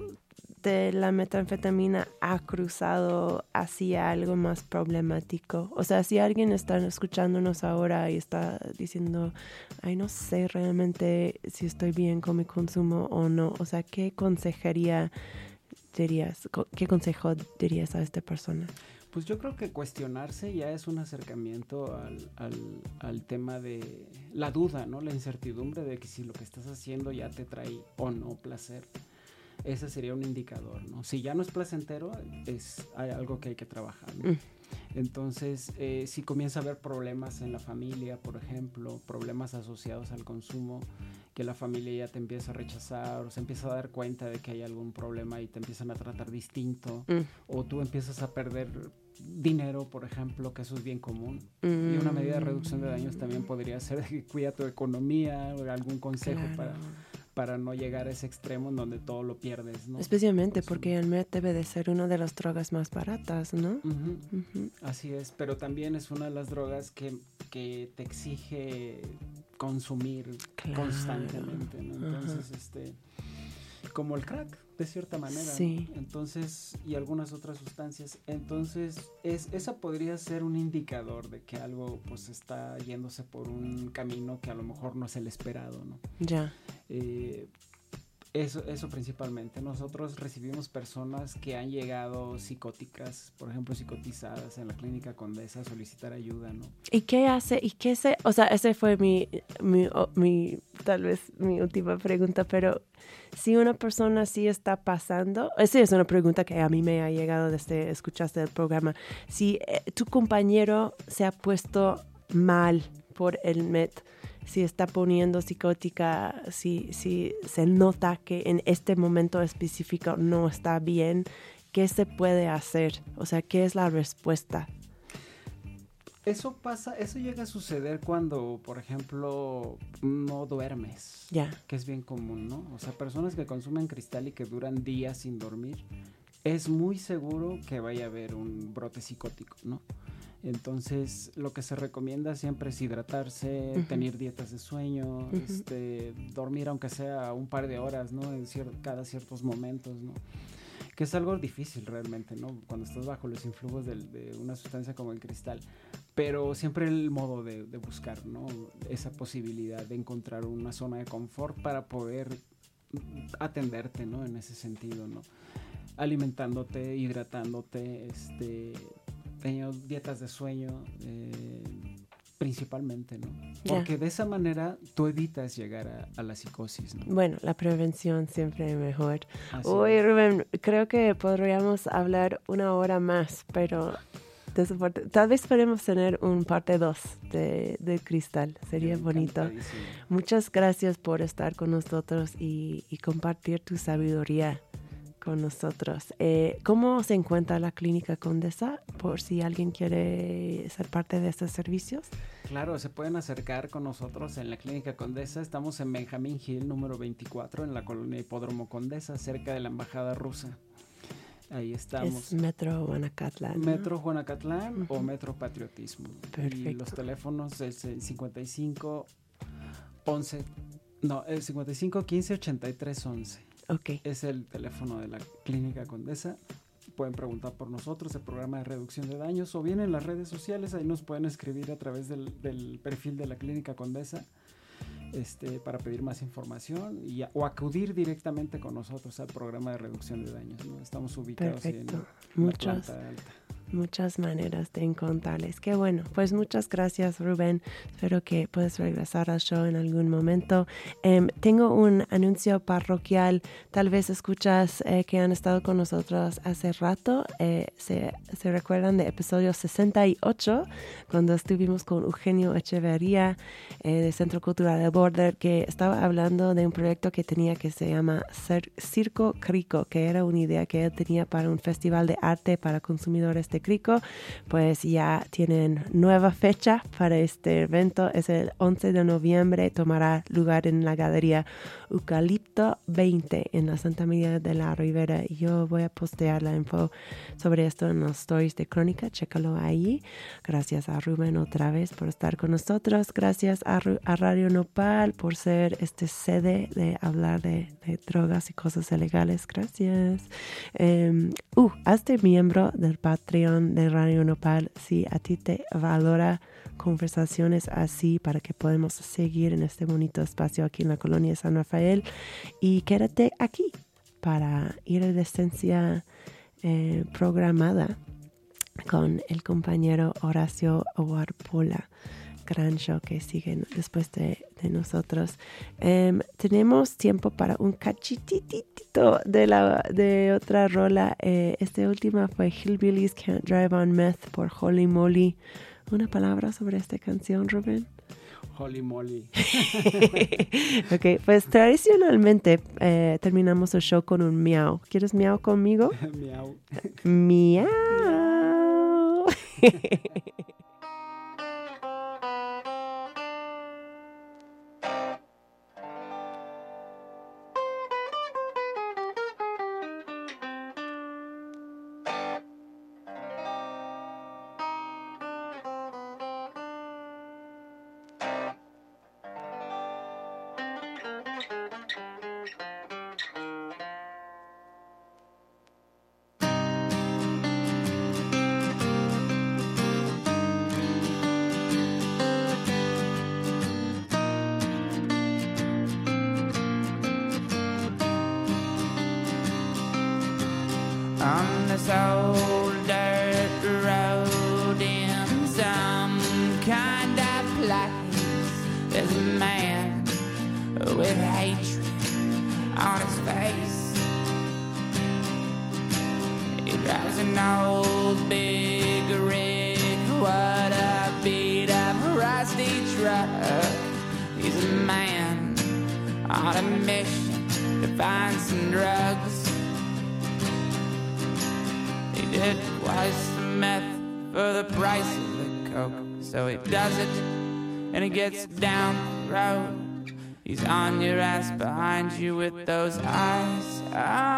B: la metanfetamina ha cruzado hacia algo más problemático? O sea, si alguien está escuchándonos ahora y está diciendo, ay, no sé realmente si estoy bien con mi consumo o no, o sea, ¿qué consejería dirías, qué consejo dirías a esta persona?
C: Pues yo creo que cuestionarse ya es un acercamiento al, al- al tema de la duda, ¿no? La incertidumbre de que si lo que estás haciendo ya te trae o no placer. Ese sería un indicador, ¿no? Si ya no es placentero, es hay algo que hay que trabajar, ¿no?
B: Mm.
C: Entonces, eh, si comienza a haber problemas en la familia, por ejemplo, problemas asociados al consumo, que la familia ya te empieza a rechazar o se empieza a dar cuenta de que hay algún problema y te empiezan a tratar distinto,
B: Mm.
C: o tú empiezas a perder dinero, por ejemplo, que eso es bien común. Y una medida de reducción de daños también podría ser que cuida tu economía o algún consejo
B: Claro.
C: para no llegar a ese extremo en donde todo lo pierdes, ¿no?
B: Especialmente porque el MET debe de ser una de las drogas más baratas, ¿no?
C: Así es, pero también es una de las drogas que, que te exige consumir
B: Claro.
C: constantemente. Entonces, este, como el crack, de cierta manera. Entonces, y algunas otras sustancias. Entonces, es, esa podría ser un indicador de que algo, pues, está yéndose por un camino que a lo mejor no es el esperado, ¿no?
B: Ya.
C: Eh, eso, eso principalmente. Nosotros recibimos personas que han llegado psicóticas, por ejemplo, psicotizadas en la clínica Condesa a solicitar ayuda, ¿no?
B: ¿Y qué hace? ¿Y qué se? O sea, ese fue mi, mi, o- mi, tal vez mi última pregunta, pero si una persona sí está pasando, esa es una pregunta que a mí me ha llegado desde escuchaste el programa. Si eh, tu compañero se ha puesto mal por el MET, si está poniendo psicótica, si, si se nota que en este momento específico no está bien, ¿qué se puede hacer? O sea, ¿qué es la respuesta?
C: Eso pasa, eso llega a suceder cuando, por ejemplo, no duermes.
B: Ya.
C: Que es bien común, ¿no? O sea, personas que consumen cristal y que duran días sin dormir, es muy seguro que vaya a haber un brote psicótico, ¿no? Entonces, lo que se recomienda siempre es hidratarse, tener dietas de sueño, este, dormir aunque sea un par de horas, ¿no? En cier- cada ciertos momentos, ¿no? Que es algo difícil realmente, ¿no? Cuando estás bajo los influjos de, una sustancia como el cristal. Pero siempre el modo de, de buscar, ¿no? Esa posibilidad de encontrar una zona de confort para poder atenderte, ¿no? En ese sentido, ¿no? Alimentándote, hidratándote, este, teniendo dietas de sueño, eh, principalmente, ¿no? Porque de esa manera tú evitas llegar a, a la psicosis, ¿no?
B: Bueno, la prevención siempre es mejor.
C: Así
B: Uy,
C: es.
B: Rubén, creo que podríamos hablar una hora más, pero tal vez podemos tener un parte 2 de, de Cristal. Sería bonito. Muchas gracias por estar con nosotros y, y compartir tu sabiduría con nosotros. Eh, ¿Cómo se encuentra la clínica Condesa? Por si alguien quiere ser parte de estos servicios.
C: Claro, se pueden acercar con nosotros en la Clínica Condesa. Estamos en Benjamín Hill, número 24, en la colonia Hipódromo Condesa, cerca de la Embajada Rusa. Ahí estamos.
B: Es Metro Guanacatlán. ¿no?
C: Metro Juanacatlán o. Metro Patriotismo. Y
B: Perfecto.
C: los teléfonos es el 55 11 no, el 55 15 83 11. Es el teléfono de la Clínica Condesa. Pueden preguntar por nosotros, el programa de reducción de daños, o bien en las redes sociales, ahí nos pueden escribir a través del, del perfil de la Clínica Condesa este, para pedir más información y, a- o acudir directamente con nosotros al programa de reducción de daños. ¿no? Estamos ubicados en la planta alta.
B: Muchas maneras de encontrarles. Qué bueno. Pues muchas gracias, Rubén. Espero que puedas regresar al show en algún momento. Em, tengo un anuncio parroquial. Tal vez escuchas eh, que han estado con nosotros hace rato. Eh, se, se recuerdan de episodio 68, cuando estuvimos con Eugenio Echeverría eh, de Centro Cultural de Border, que estaba hablando de un proyecto que tenía que se llama Cir- Circo Crico, que era una idea que él tenía para un festival de arte para consumidores de Crico. Pues ya tienen nueva fecha para este evento, es el 11 de noviembre, tomará lugar en la galería Eucalipto 20 en la Santa María de la Ribera. Yo voy a postear la info sobre esto en los stories de Crónica, chécalo ahí. Gracias a Rubén otra vez por estar con nosotros. Gracias a, Ru- a Radio Nopal por ser este sede de hablar de, de drogas y cosas ilegales. Gracias. Em, uh, hazte miembro del Patreon de Radio Nopal si a ti te valora conversaciones así para que podamos seguir en este bonito espacio aquí en la colonia San Rafael y quédate aquí para ir a la esencia eh, programada con el compañero Horacio Warpola. Gran show que sigue después de, de nosotros. Em, tenemos tiempo para un cachititito de, la, de otra rola. Eh, esta última fue Hillbillies Can't Drive on Meth por Holy Moly. ¿Una palabra sobre esta canción, Rubén?
C: Holy moly. [laughs]
B: ok, pues tradicionalmente eh, terminamos el show con un miau. ¿Quieres miau conmigo? [laughs]
C: Miau.
B: miau. [laughs]
G: gets down the road. He's on your ass behind you with those eyes ah.